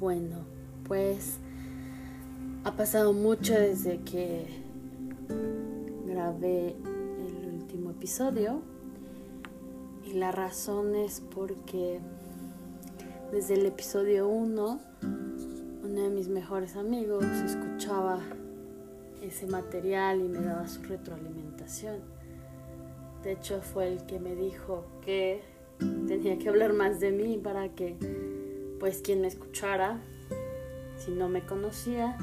Bueno, pues ha pasado mucho desde que grabé el último episodio y la razón es porque desde el episodio 1 uno de mis mejores amigos escuchaba ese material y me daba su retroalimentación. De hecho fue el que me dijo que tenía que hablar más de mí para que pues quien me escuchara, si no me conocía,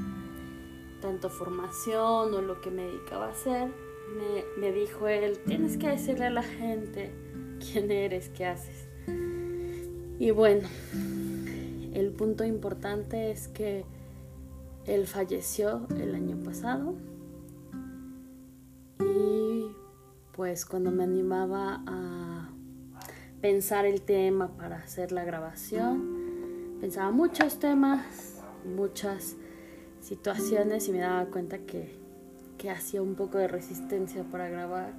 tanto formación o lo que me dedicaba a hacer, me, me dijo él, tienes que decirle a la gente quién eres, qué haces. Y bueno, el punto importante es que él falleció el año pasado y pues cuando me animaba a pensar el tema para hacer la grabación, pensaba muchos temas, muchas situaciones y me daba cuenta que, que hacía un poco de resistencia para grabar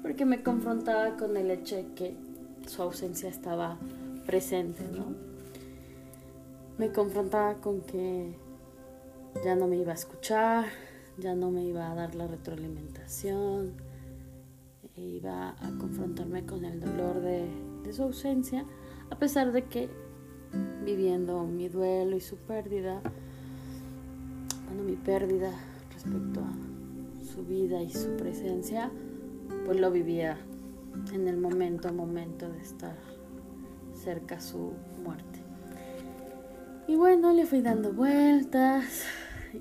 porque me confrontaba con el hecho de que su ausencia estaba presente, ¿no? Me confrontaba con que ya no me iba a escuchar, ya no me iba a dar la retroalimentación, e iba a confrontarme con el dolor de, de su ausencia, a pesar de que viviendo mi duelo y su pérdida, bueno, mi pérdida respecto a su vida y su presencia, pues lo vivía en el momento a momento de estar cerca a su muerte. Y bueno, le fui dando vueltas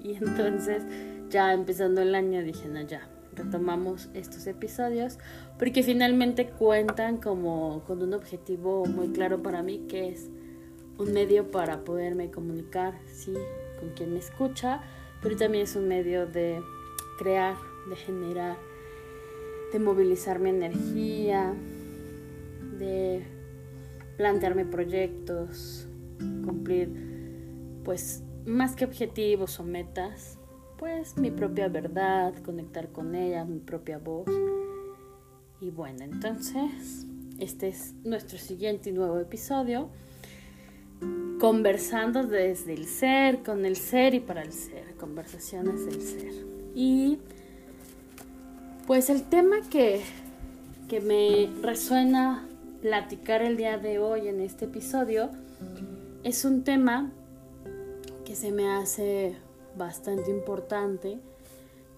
y entonces ya empezando el año dije, no, ya, retomamos estos episodios porque finalmente cuentan como con un objetivo muy claro para mí que es un medio para poderme comunicar, sí, con quien me escucha, pero también es un medio de crear, de generar, de movilizar mi energía, de plantearme proyectos, cumplir, pues, más que objetivos o metas, pues mi propia verdad, conectar con ella, mi propia voz. Y bueno, entonces, este es nuestro siguiente y nuevo episodio conversando desde el ser, con el ser y para el ser, conversaciones del ser. Y pues el tema que, que me resuena platicar el día de hoy en este episodio es un tema que se me hace bastante importante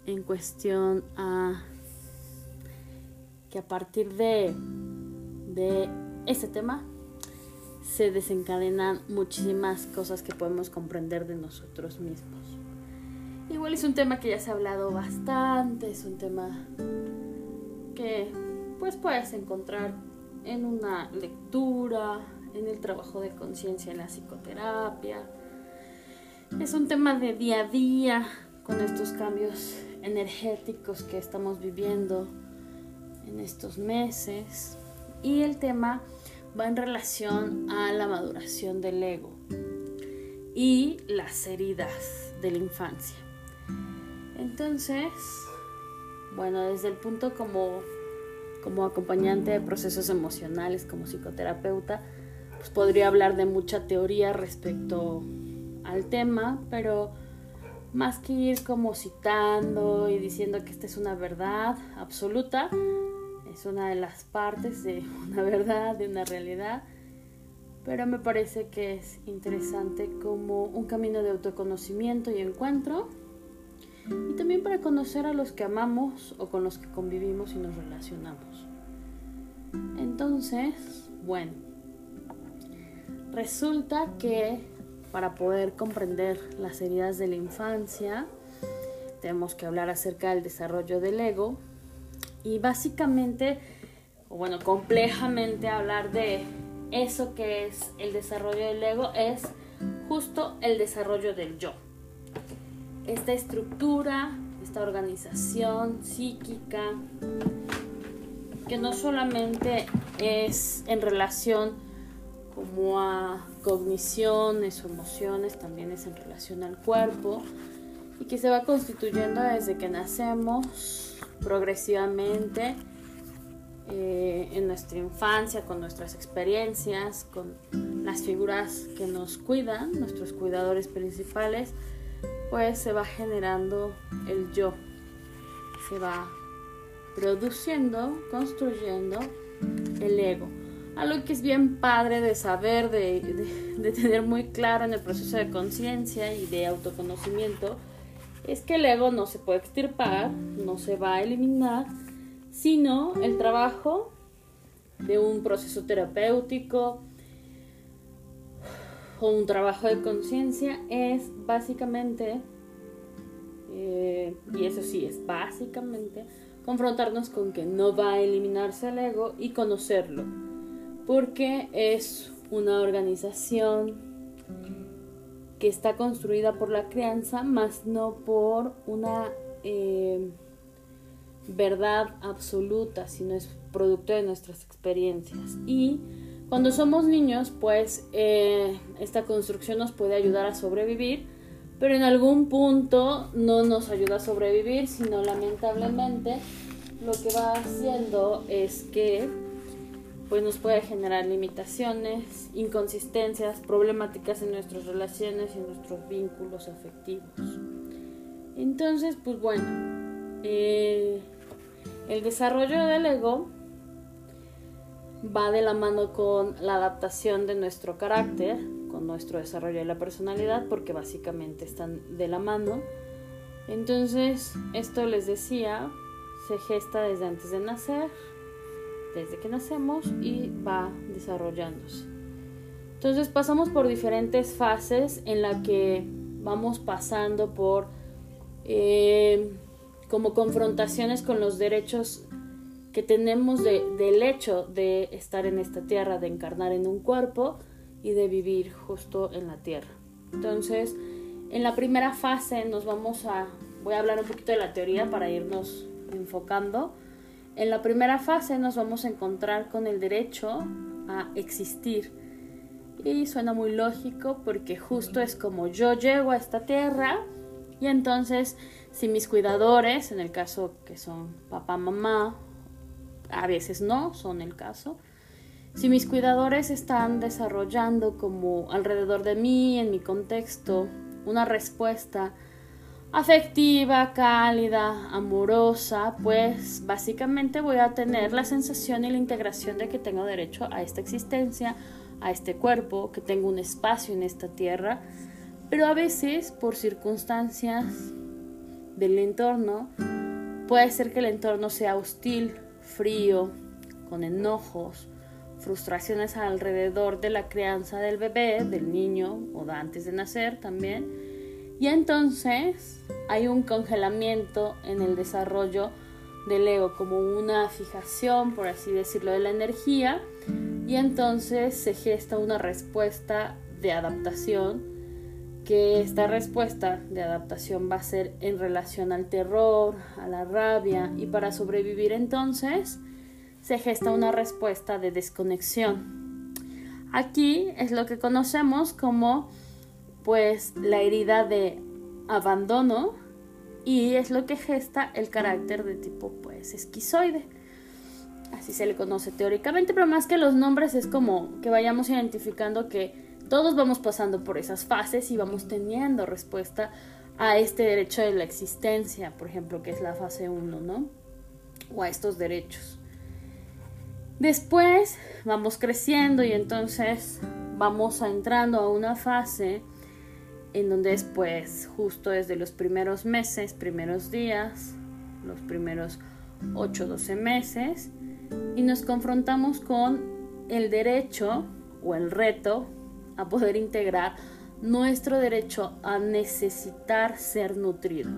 en cuestión a que a partir de, de este tema se desencadenan muchísimas cosas que podemos comprender de nosotros mismos. Igual es un tema que ya se ha hablado bastante, es un tema que pues puedes encontrar en una lectura, en el trabajo de conciencia en la psicoterapia. Es un tema de día a día con estos cambios energéticos que estamos viviendo en estos meses. Y el tema va en relación a la maduración del ego y las heridas de la infancia. Entonces, bueno, desde el punto como, como acompañante de procesos emocionales, como psicoterapeuta, pues podría hablar de mucha teoría respecto al tema, pero más que ir como citando y diciendo que esta es una verdad absoluta, es una de las partes de una verdad, de una realidad, pero me parece que es interesante como un camino de autoconocimiento y encuentro, y también para conocer a los que amamos o con los que convivimos y nos relacionamos. Entonces, bueno, resulta que para poder comprender las heridas de la infancia, tenemos que hablar acerca del desarrollo del ego, y básicamente, o bueno, complejamente hablar de eso que es el desarrollo del ego es justo el desarrollo del yo. Esta estructura, esta organización psíquica, que no solamente es en relación como a cogniciones o emociones, también es en relación al cuerpo y que se va constituyendo desde que nacemos progresivamente eh, en nuestra infancia, con nuestras experiencias, con las figuras que nos cuidan, nuestros cuidadores principales, pues se va generando el yo, se va produciendo, construyendo el ego. Algo que es bien padre de saber, de, de tener muy claro en el proceso de conciencia y de autoconocimiento, es que el ego no se puede extirpar, no se va a eliminar, sino el trabajo de un proceso terapéutico o un trabajo de conciencia es básicamente, eh, y eso sí es básicamente, confrontarnos con que no va a eliminarse el ego y conocerlo, porque es una organización que está construida por la crianza, más no por una eh, verdad absoluta, sino es producto de nuestras experiencias. Y cuando somos niños, pues eh, esta construcción nos puede ayudar a sobrevivir, pero en algún punto no nos ayuda a sobrevivir, sino lamentablemente lo que va haciendo es que pues nos puede generar limitaciones, inconsistencias, problemáticas en nuestras relaciones y en nuestros vínculos afectivos. Entonces, pues bueno, eh, el desarrollo del ego va de la mano con la adaptación de nuestro carácter, con nuestro desarrollo de la personalidad, porque básicamente están de la mano. Entonces, esto les decía, se gesta desde antes de nacer, desde que nacemos y va desarrollándose. Entonces pasamos por diferentes fases en la que vamos pasando por eh, como confrontaciones con los derechos que tenemos del hecho de estar en esta tierra, de encarnar en un cuerpo y de vivir justo en la tierra. Entonces, en la primera fase nos vamos a, voy a hablar un poquito de la teoría para irnos enfocando. En la primera fase nos vamos a encontrar con el derecho a existir. Y suena muy lógico porque justo es como yo llego a esta tierra y entonces si mis cuidadores, en el caso que son papá, mamá, a veces no son el caso, si mis cuidadores están desarrollando como alrededor de mí, en mi contexto, una respuesta afectiva, cálida, amorosa, pues básicamente voy a tener la sensación y la integración de que tengo derecho a esta existencia, a este cuerpo, que tengo un espacio en esta tierra, pero a veces por circunstancias del entorno, puede ser que el entorno sea hostil, frío, con enojos, frustraciones alrededor de la crianza del bebé, del niño o de antes de nacer también. Y entonces hay un congelamiento en el desarrollo del ego, como una fijación, por así decirlo, de la energía. Y entonces se gesta una respuesta de adaptación que esta respuesta de adaptación va a ser en relación al terror, a la rabia y para sobrevivir entonces se gesta una respuesta de desconexión. Aquí es lo que conocemos como pues la herida de abandono y es lo que gesta el carácter de tipo pues esquizoide. Así se le conoce teóricamente, pero más que los nombres es como que vayamos identificando que todos vamos pasando por esas fases y vamos teniendo respuesta a este derecho de la existencia, por ejemplo, que es la fase 1, ¿no? O a estos derechos. Después vamos creciendo y entonces vamos entrando a una fase en donde después, justo desde los primeros meses, primeros días, los primeros 8, 12 meses, y nos confrontamos con el derecho o el reto a poder integrar nuestro derecho a necesitar ser nutrido.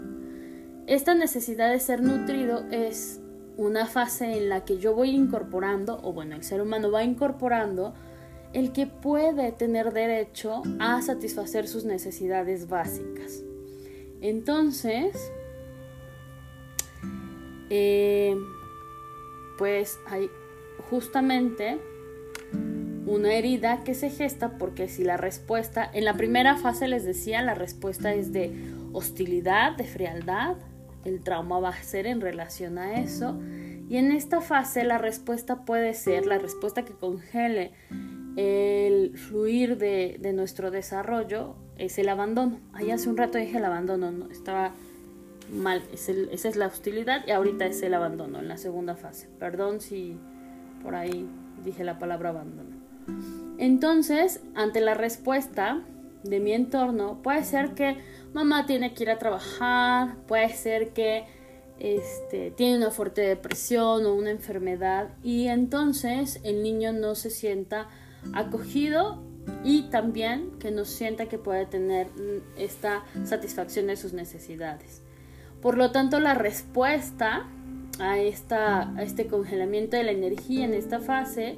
Esta necesidad de ser nutrido es una fase en la que yo voy incorporando, o bueno, el ser humano va incorporando, el que puede tener derecho a satisfacer sus necesidades básicas. Entonces, eh, pues hay justamente una herida que se gesta porque si la respuesta, en la primera fase les decía, la respuesta es de hostilidad, de frialdad, el trauma va a ser en relación a eso, Y en esta fase la respuesta puede ser, la respuesta que congele el fluir de, nuestro desarrollo es el abandono. Ahí hace un rato dije el abandono, no, estaba mal, esa es la hostilidad y ahorita es el abandono en la segunda fase. Perdón si por ahí dije la palabra abandono. Entonces, ante la respuesta de mi entorno, puede ser que mamá tiene que ir a trabajar, puede ser que este, tiene una fuerte depresión o una enfermedad y entonces el niño no se sienta acogido y también que no sienta que puede tener esta satisfacción de sus necesidades. Por lo tanto, la respuesta a, esta, a este congelamiento de la energía en esta fase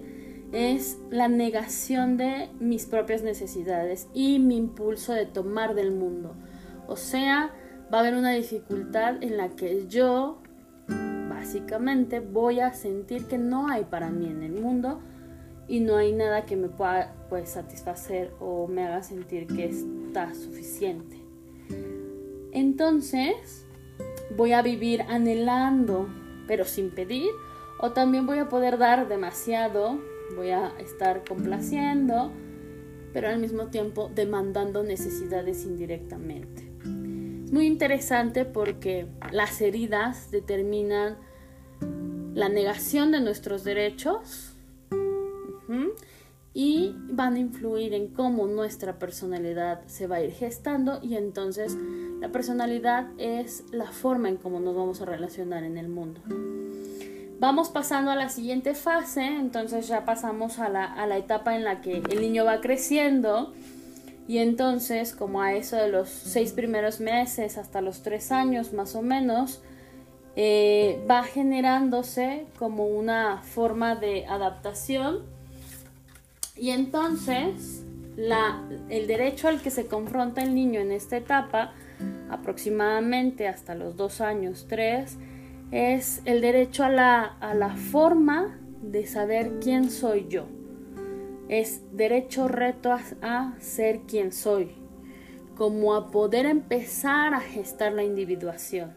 es la negación de mis propias necesidades y mi impulso de tomar del mundo. O sea, va a haber una dificultad en la que yo básicamente voy a sentir que no hay para mí en el mundo y no hay nada que me pueda pues, satisfacer o me haga sentir que está suficiente. Entonces voy a vivir anhelando, pero sin pedir, o también voy a poder dar demasiado, voy a estar complaciendo, pero al mismo tiempo demandando necesidades indirectamente. Es muy interesante porque las heridas determinan la negación de nuestros derechos y van a influir en cómo nuestra personalidad se va a ir gestando y entonces la personalidad es la forma en cómo nos vamos a relacionar en el mundo. Vamos pasando a la siguiente fase, entonces ya pasamos a la, a la etapa en la que el niño va creciendo y entonces como a eso de los seis primeros meses hasta los tres años más o menos, eh, va generándose como una forma de adaptación y entonces el derecho al que se confronta el niño en esta etapa, aproximadamente hasta los dos años, tres, es el derecho a la, a la forma de saber quién soy yo. Es derecho reto a, a ser quien soy, como a poder empezar a gestar la individuación.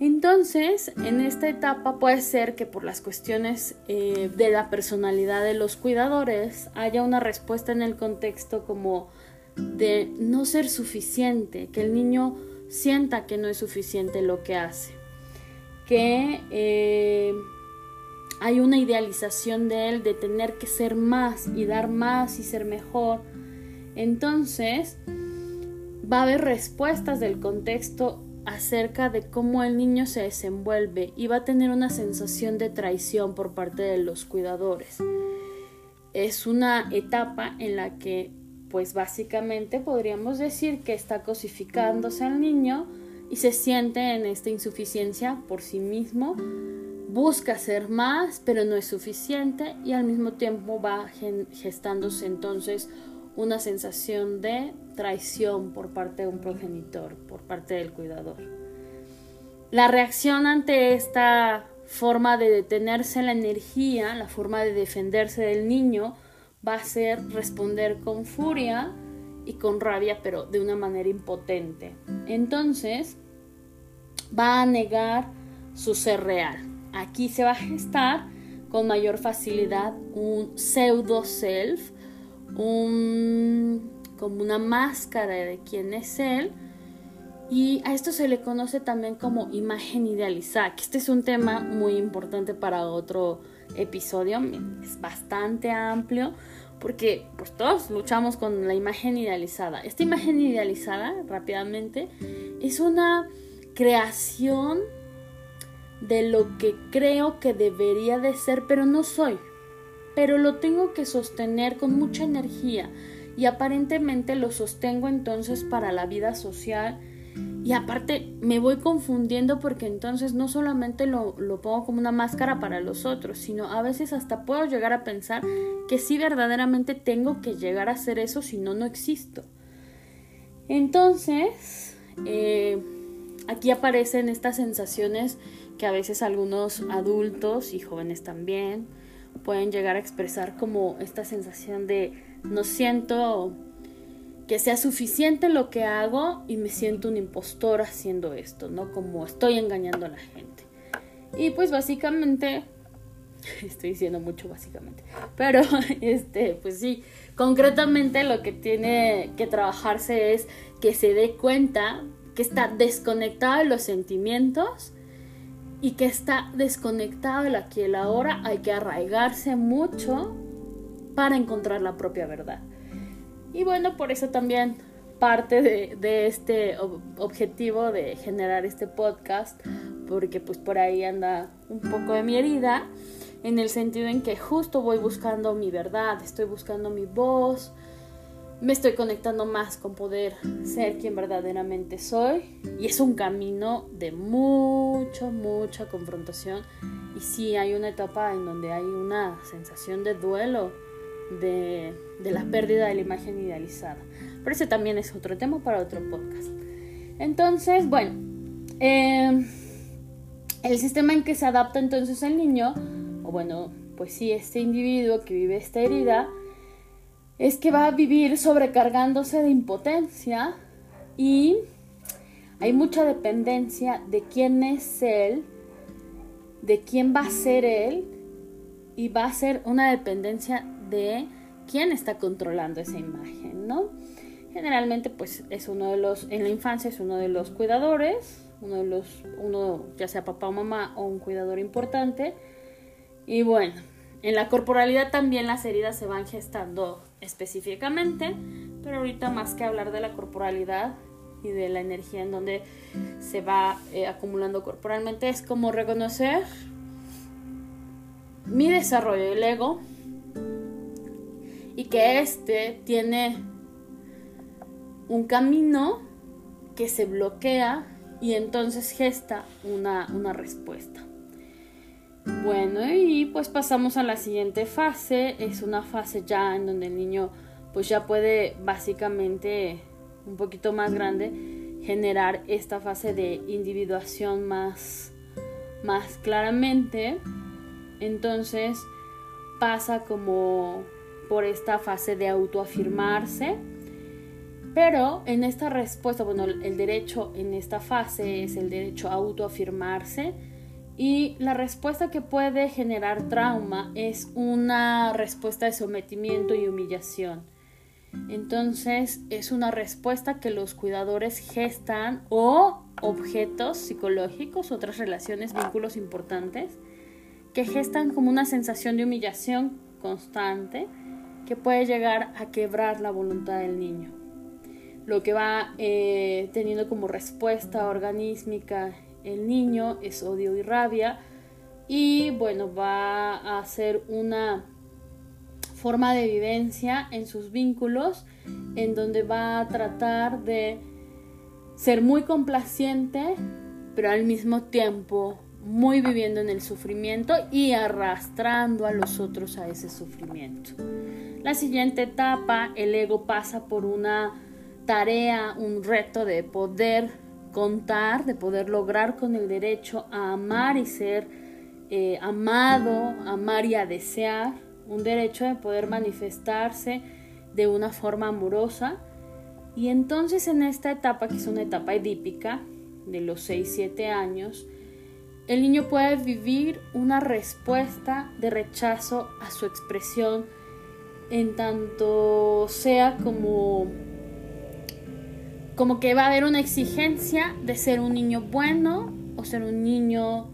Entonces, en esta etapa puede ser que por las cuestiones eh, de la personalidad de los cuidadores haya una respuesta en el contexto como de no ser suficiente, que el niño sienta que no es suficiente lo que hace, que eh, hay una idealización de él de tener que ser más y dar más y ser mejor. Entonces, va a haber respuestas del contexto acerca de cómo el niño se desenvuelve y va a tener una sensación de traición por parte de los cuidadores. Es una etapa en la que, pues básicamente podríamos decir que está cosificándose al niño y se siente en esta insuficiencia por sí mismo, busca ser más, pero no es suficiente y al mismo tiempo va gestándose entonces una sensación de traición por parte de un progenitor, por parte del cuidador. La reacción ante esta forma de detenerse la energía, la forma de defenderse del niño, va a ser responder con furia y con rabia, pero de una manera impotente. Entonces, va a negar su ser real. Aquí se va a gestar con mayor facilidad un pseudo self, un, como una máscara de quién es él. Y a esto se le conoce también como imagen idealizada, que este es un tema muy importante para otro episodio, es bastante amplio, porque pues todos luchamos con la imagen idealizada. Esta imagen idealizada, rápidamente, es una creación de lo que creo que debería de ser, pero no soy pero lo tengo que sostener con mucha energía y aparentemente lo sostengo entonces para la vida social y aparte me voy confundiendo porque entonces no solamente lo, lo, pongo como una máscara para los otros, sino a veces hasta puedo llegar a pensar que sí verdaderamente tengo que llegar a hacer eso, si no, no existo. Entonces, eh, aquí aparecen estas sensaciones que a veces algunos adultos y jóvenes también pueden llegar a expresar como esta sensación de no siento que sea suficiente lo que hago y me siento un impostor haciendo esto, ¿no? Como estoy engañando a la gente. Y pues básicamente, estoy diciendo mucho básicamente, pero este, pues sí, concretamente lo que tiene que trabajarse es que se dé cuenta que está desconectado de los sentimientos y que está desconectado del aquí y el ahora, hay que arraigarse mucho para encontrar la propia verdad. Y bueno, por eso también parte de, este objetivo de generar este podcast, porque pues por ahí anda un poco de mi herida, en el sentido en que justo voy buscando mi verdad, estoy buscando mi voz, me estoy conectando más con poder ser quien verdaderamente soy y es un camino de mucha, mucha confrontación y sí hay una etapa en donde hay una sensación de duelo de, la pérdida de la imagen idealizada. Pero ese también es otro tema para otro podcast. Entonces, bueno, em, el sistema en que se adapta entonces el niño, o bueno, pues sí, este individuo que vive esta herida, es que va a vivir sobrecargándose de impotencia y hay mucha dependencia de quién es él, de quién va a ser él y va a ser una dependencia de quién está controlando esa imagen, ¿no? Generalmente pues es uno de los, en la infancia es uno de los cuidadores, uno de los, uno ya sea papá o mamá o un cuidador importante. Y bueno, en la corporalidad también las heridas se van gestando específicamente, pero ahorita más que hablar de la corporalidad y de la energía en donde se va eh, acumulando corporalmente, es como reconocer mi desarrollo del ego y que este tiene un camino que se bloquea y entonces gesta una, una respuesta. Bueno, y pues pasamos a la siguiente fase. Es una fase ya en donde el niño pues ya puede básicamente un poquito más grande generar esta fase de individuación más, más claramente. Entonces pasa como por esta fase de autoafirmarse. Pero en esta respuesta, bueno, el derecho en esta fase es el derecho a autoafirmarse y la respuesta que puede generar trauma es una respuesta de sometimiento y humillación. Entonces es una respuesta que los cuidadores gestan o objetos psicológicos, otras relaciones, vínculos importantes, que gestan como una sensación de humillación constante que puede llegar a quebrar la voluntad del niño. Lo que va eh, teniendo como respuesta organísmica el niño es odio y rabia y bueno, va a ser una forma de vivencia en sus vínculos en donde va a tratar de ser muy complaciente, pero al mismo tiempo muy viviendo en el sufrimiento y arrastrando a los otros a ese sufrimiento. La siguiente etapa, el ego pasa por una tarea, un reto de poder de poder lograr con el derecho a amar y ser eh, amado, amar y a desear, un derecho de poder manifestarse de una forma amorosa. Y entonces en esta etapa, que es una etapa edípica, de los 6-7 años, el niño puede vivir una respuesta de rechazo a su expresión en tanto sea como como que va a haber una exigencia de ser un niño bueno o ser un niño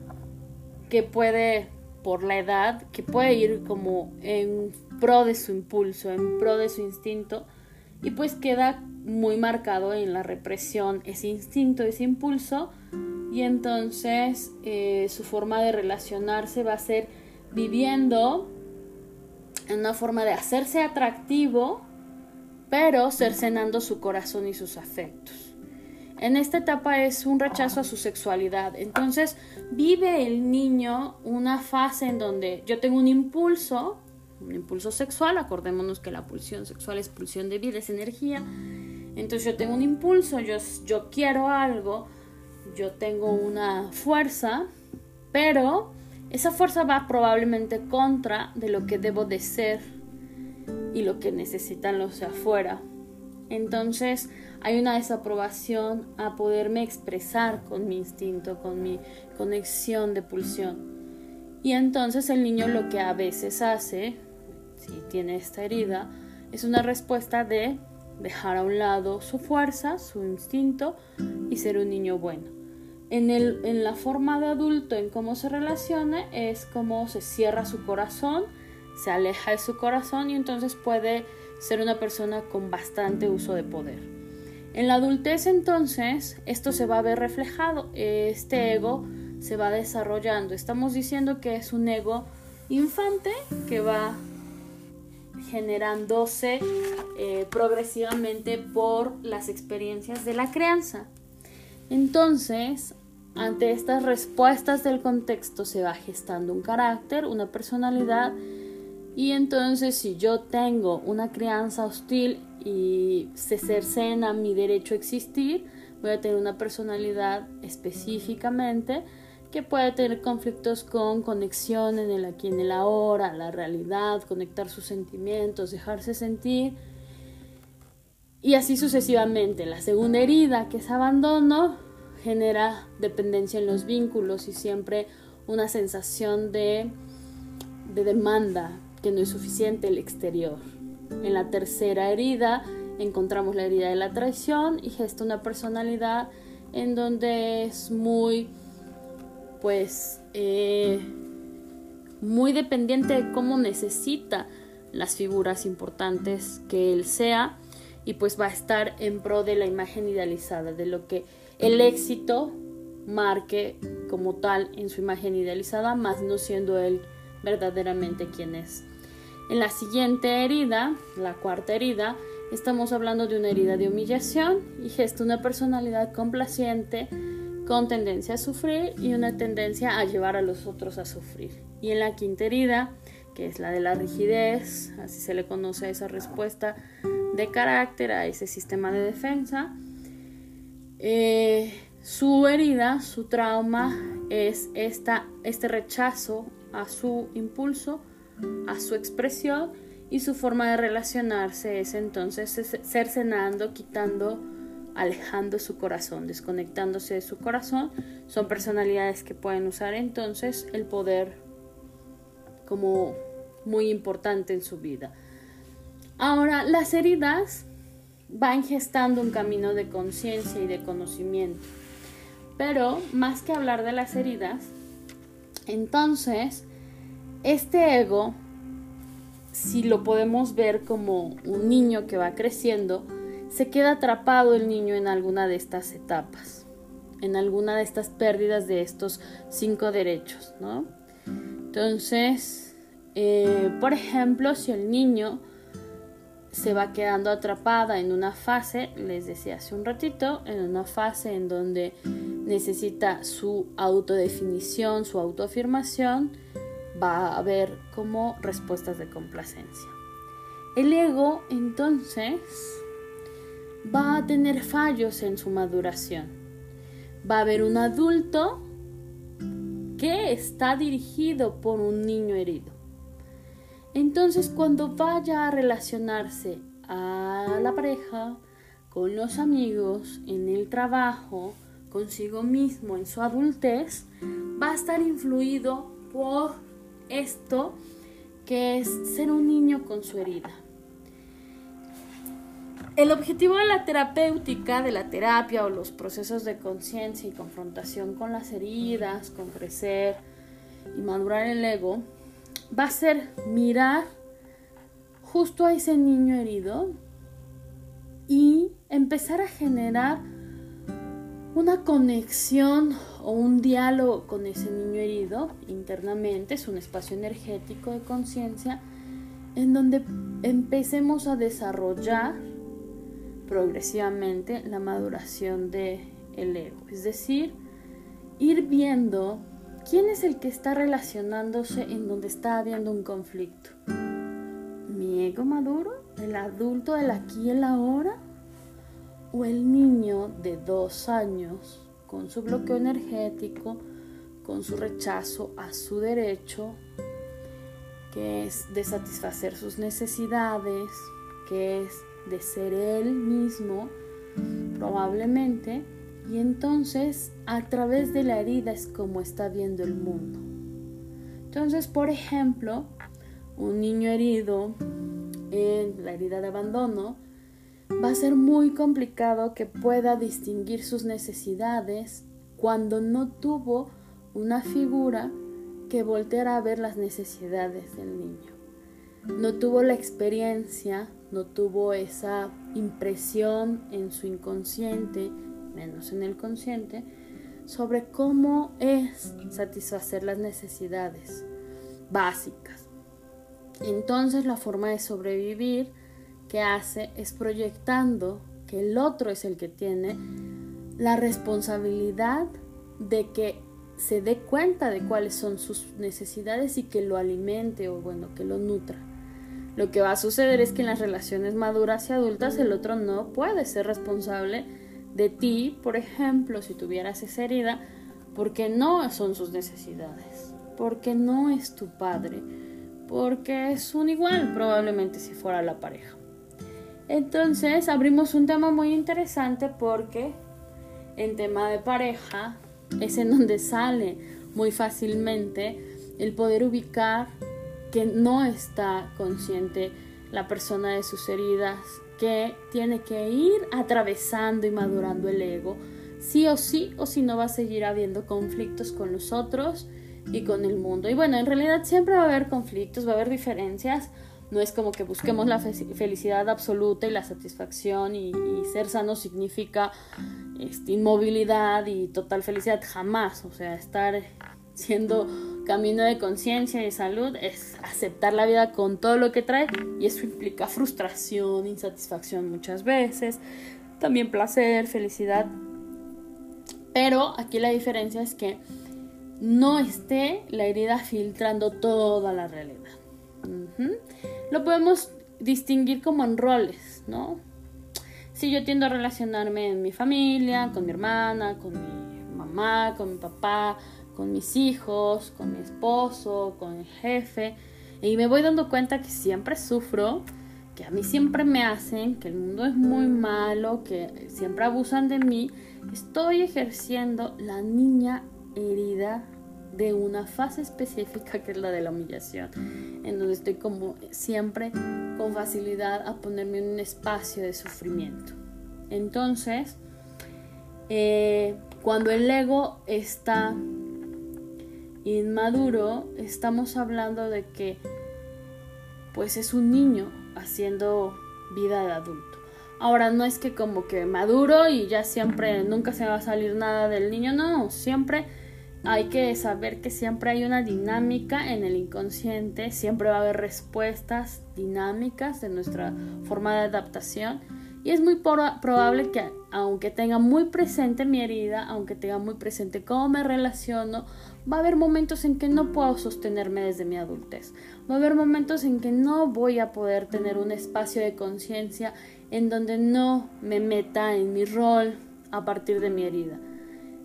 que puede, por la edad, que puede ir como en pro de su impulso, en pro de su instinto, y pues queda muy marcado en la represión ese instinto, ese impulso, y entonces eh, su forma de relacionarse va a ser viviendo en una forma de hacerse atractivo, pero cercenando su corazón y sus afectos. En esta etapa es un rechazo a su sexualidad. Entonces vive el niño una fase en donde yo tengo un impulso, un impulso sexual, acordémonos que la pulsión sexual es pulsión de vida, es energía. Entonces yo tengo un impulso, yo, yo quiero algo, yo tengo una fuerza, pero esa fuerza va probablemente contra de lo que debo de ser y lo que necesitan los de afuera. Entonces hay una desaprobación a poderme expresar con mi instinto, con mi conexión de pulsión. Y entonces el niño lo que a veces hace, si tiene esta herida, es una respuesta de dejar a un lado su fuerza, su instinto y ser un niño bueno. En, el, en la forma de adulto, en cómo se relaciona, es como se cierra su corazón, se aleja de su corazón y entonces puede ser una persona con bastante uso de poder. En la adultez entonces esto se va a ver reflejado, este ego se va desarrollando. Estamos diciendo que es un ego infante que va generándose eh, progresivamente por las experiencias de la crianza. Entonces, ante estas respuestas del contexto se va gestando un carácter, una personalidad y entonces si yo tengo una crianza hostil y se cercena mi derecho a existir, voy a tener una personalidad específicamente que puede tener conflictos con conexión en el aquí, en el ahora, la realidad, conectar sus sentimientos, dejarse sentir y así sucesivamente. La segunda herida, que es abandono, genera dependencia en los vínculos y siempre una sensación de, de demanda, que no es suficiente el exterior. En la tercera herida encontramos la herida de la traición y gesta una personalidad en donde es muy, pues, eh, muy dependiente de cómo necesita las figuras importantes que él sea y pues va a estar en pro de la imagen idealizada, de lo que el éxito marque como tal en su imagen idealizada, más no siendo él verdaderamente quien es. En la siguiente herida, la cuarta herida, estamos hablando de una herida de humillación y gesta una personalidad complaciente con tendencia a sufrir y una tendencia a llevar a los otros a sufrir. Y en la quinta herida, que es la de la rigidez, así se le conoce a esa respuesta de carácter, a ese sistema de defensa, eh, su herida, su trauma es esta, este rechazo a su impulso a su expresión y su forma de relacionarse es entonces cercenando, quitando, alejando su corazón, desconectándose de su corazón. Son personalidades que pueden usar entonces el poder como muy importante en su vida. Ahora, las heridas van gestando un camino de conciencia y de conocimiento. Pero más que hablar de las heridas, entonces este ego, si lo podemos ver como un niño que va creciendo, se queda atrapado el niño en alguna de estas etapas, en alguna de estas pérdidas de estos cinco derechos, ¿no? Entonces, eh, por ejemplo, si el niño se va quedando atrapada en una fase, les decía hace un ratito, en una fase en donde necesita su autodefinición, su autoafirmación, va a haber como respuestas de complacencia. El ego entonces va a tener fallos en su maduración. Va a haber un adulto que está dirigido por un niño herido. Entonces cuando vaya a relacionarse a la pareja, con los amigos, en el trabajo, consigo mismo, en su adultez, va a estar influido por esto que es ser un niño con su herida. El objetivo de la terapéutica, de la terapia o los procesos de conciencia y confrontación con las heridas, con crecer y madurar el ego, va a ser mirar justo a ese niño herido y empezar a generar una conexión o un diálogo con ese niño herido internamente, es un espacio energético de conciencia en donde empecemos a desarrollar progresivamente la maduración del el ego, es decir, ir viendo quién es el que está relacionándose en donde está habiendo un conflicto. ¿Mi ego maduro? ¿El adulto del aquí y el ahora? O el niño de dos años con su bloqueo energético, con su rechazo a su derecho, que es de satisfacer sus necesidades, que es de ser él mismo, probablemente, y entonces a través de la herida es como está viendo el mundo. Entonces, por ejemplo, un niño herido en la herida de abandono, va a ser muy complicado que pueda distinguir sus necesidades cuando no tuvo una figura que volteara a ver las necesidades del niño. No tuvo la experiencia, no tuvo esa impresión en su inconsciente, menos en el consciente, sobre cómo es satisfacer las necesidades básicas. Entonces la forma de sobrevivir hace es proyectando que el otro es el que tiene la responsabilidad de que se dé cuenta de cuáles son sus necesidades y que lo alimente o bueno, que lo nutra. Lo que va a suceder es que en las relaciones maduras y adultas el otro no puede ser responsable de ti, por ejemplo, si tuvieras esa herida, porque no son sus necesidades, porque no es tu padre, porque es un igual probablemente si fuera la pareja. Entonces abrimos un tema muy interesante porque en tema de pareja es en donde sale muy fácilmente el poder ubicar que no está consciente la persona de sus heridas, que tiene que ir atravesando y madurando el ego, sí o sí, o si no va a seguir habiendo conflictos con los otros y con el mundo. Y bueno, en realidad siempre va a haber conflictos, va a haber diferencias, no es como que busquemos la felicidad absoluta y la satisfacción y, ser sano significa este, inmovilidad y total felicidad, jamás. O sea, estar siendo camino de conciencia y salud es aceptar la vida con todo lo que trae y eso implica frustración, insatisfacción muchas veces, también placer, felicidad. Pero aquí la diferencia es que no esté la herida filtrando toda la realidad. Lo podemos distinguir como en roles, ¿no? Si yo tiendo a relacionarme en mi familia, con mi hermana, con mi mamá, con mi papá, con mis hijos, con mi esposo, con el jefe, y me voy dando cuenta que siempre sufro, que a mí siempre me hacen, que el mundo es muy malo, que siempre abusan de mí, estoy ejerciendo la niña herida de una fase específica que es la de la humillación, en donde estoy como siempre con facilidad a ponerme en un espacio de sufrimiento. Entonces, eh, cuando el ego está inmaduro, estamos hablando de que pues es un niño haciendo vida de adulto. Ahora no es que como que maduro y ya siempre nunca se va a salir nada del niño, no, siempre hay que saber que siempre hay una dinámica en el inconsciente, siempre va a haber respuestas dinámicas de nuestra forma de adaptación y es muy probable que aunque tenga muy presente mi herida, aunque tenga muy presente cómo me relaciono, va a haber momentos en que no puedo sostenerme desde mi adultez. Va a haber momentos en que no voy a poder tener un espacio de conciencia en donde no me meta en mi rol a partir de mi herida.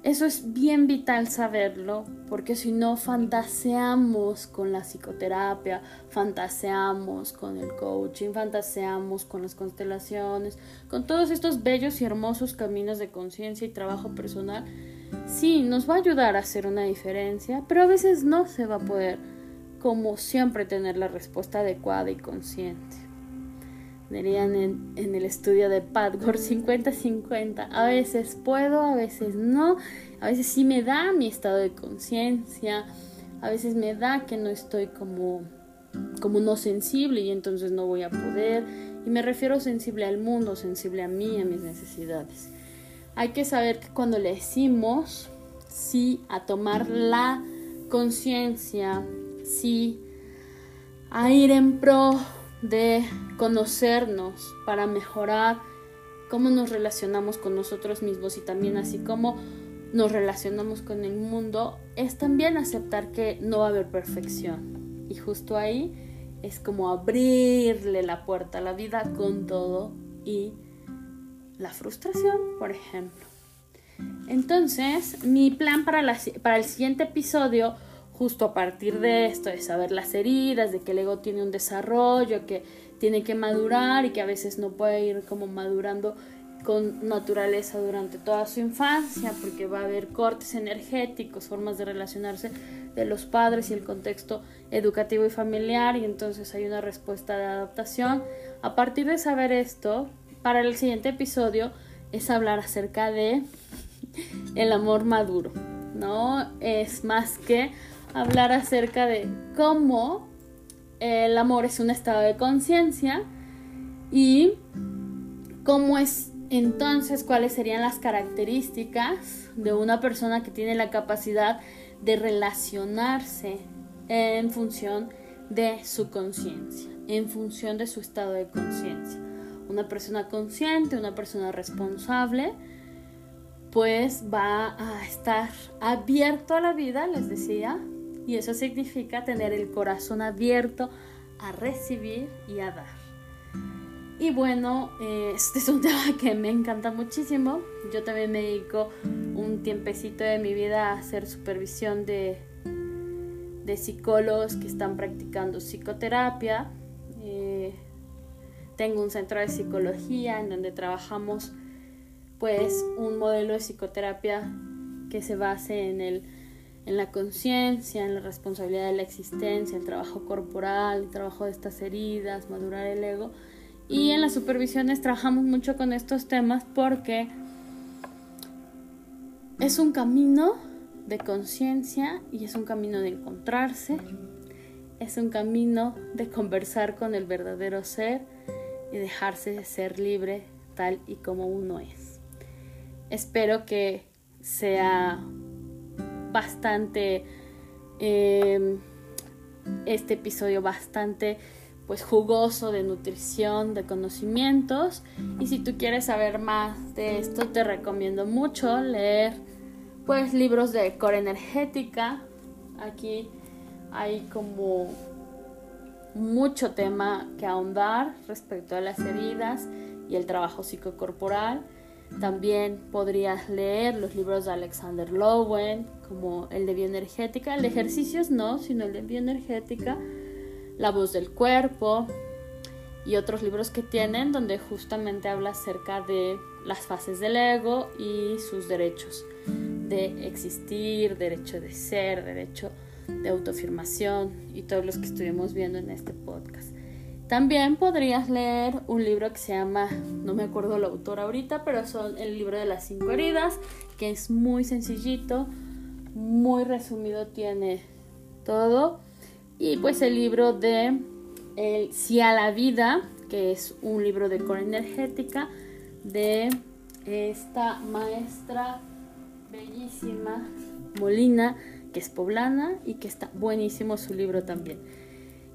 Eso es bien vital saberlo, porque si no fantaseamos con la psicoterapia, fantaseamos con el coaching, fantaseamos con las constelaciones, con todos estos bellos y hermosos caminos de conciencia y trabajo personal, sí, nos va a ayudar a hacer una diferencia, pero a veces no se va a poder, como siempre, tener la respuesta adecuada y consciente dirían en, el estudio de Padgore 50-50. A veces puedo, a veces no. A veces sí me da mi estado de conciencia. A veces me da que no estoy como, como no sensible y entonces no voy a poder. Y me refiero sensible al mundo, sensible a mí, a mis necesidades. Hay que saber que cuando le decimos sí a tomar la conciencia, sí a ir en pro de conocernos para mejorar cómo nos relacionamos con nosotros mismos y también así como nos relacionamos con el mundo, es también aceptar que no va a haber perfección. Y justo ahí es como abrirle la puerta a la vida con todo y la frustración, por ejemplo. Entonces, mi plan para, para el siguiente episodio justo a partir de esto, de saber las heridas, de que el ego tiene un desarrollo, que tiene que madurar y que a veces no puede ir como madurando con naturaleza durante toda su infancia, porque va a haber cortes energéticos, formas de relacionarse de los padres y el contexto educativo y familiar, y entonces hay una respuesta de adaptación. A partir de saber esto, para el siguiente episodio es hablar acerca de el amor maduro, ¿no? Es más que hablar acerca de cómo el amor es un estado de conciencia y cómo es entonces cuáles serían las características de una persona que tiene la capacidad de relacionarse en función de su conciencia, en función de su estado de conciencia. Una persona consciente, una persona responsable, pues va a estar abierto a la vida, les decía, y eso significa tener el corazón abierto a recibir y a dar. Y bueno, eh, este es un tema que me encanta muchísimo. Yo también me dedico un tiempecito de mi vida a hacer supervisión de, de psicólogos que están practicando psicoterapia. Eh, tengo un centro de psicología en donde trabajamos pues un modelo de psicoterapia que se base en el en la conciencia, en la responsabilidad de la existencia, el trabajo corporal, el trabajo de estas heridas, madurar el ego. Y en las supervisiones trabajamos mucho con estos temas porque es un camino de conciencia y es un camino de encontrarse, es un camino de conversar con el verdadero ser y dejarse ser libre tal y como uno es. Espero que sea bastante em, este episodio bastante pues jugoso de nutrición, de conocimientos y si tú quieres saber más de esto te recomiendo mucho leer pues libros de core energética. Aquí hay como mucho tema que ahondar respecto a las heridas y el trabajo psicocorporal. También podrías leer los libros de Alexander Lowen, como el de bioenergética, el de ejercicios no, sino el de bioenergética, La voz del cuerpo y otros libros que tienen donde justamente habla acerca de las fases del ego y sus derechos de existir, derecho de ser, derecho de autoafirmación y todos los que estuvimos viendo en este podcast. También podrías leer un libro que se llama, no me acuerdo el autor ahorita, pero son el libro de las cinco heridas, que es muy sencillito, muy resumido tiene todo. Y pues el libro de El Sí a la Vida, que es un libro de core energética de esta maestra bellísima Molina, que es poblana y que está buenísimo su libro también.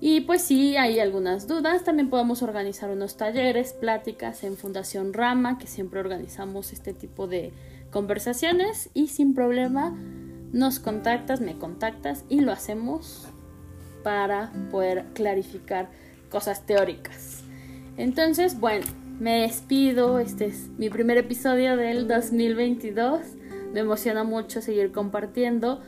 Y pues sí, hay algunas dudas. También podemos organizar unos talleres, pláticas en Fundación Rama, que siempre organizamos este tipo de conversaciones y sin problema nos contactas, me contactas y lo hacemos para poder clarificar cosas teóricas. Entonces, bueno, me despido. Este es mi primer episodio del 2022. Me emociona mucho seguir compartiendo.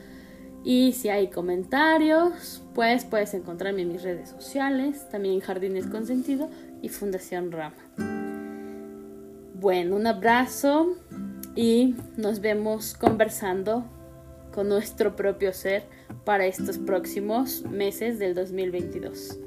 Y si hay comentarios, pues puedes encontrarme en mis redes sociales, también en Jardines con Sentido y Fundación Rama. Bueno, un abrazo y nos vemos conversando con nuestro propio ser para estos próximos meses del 2022.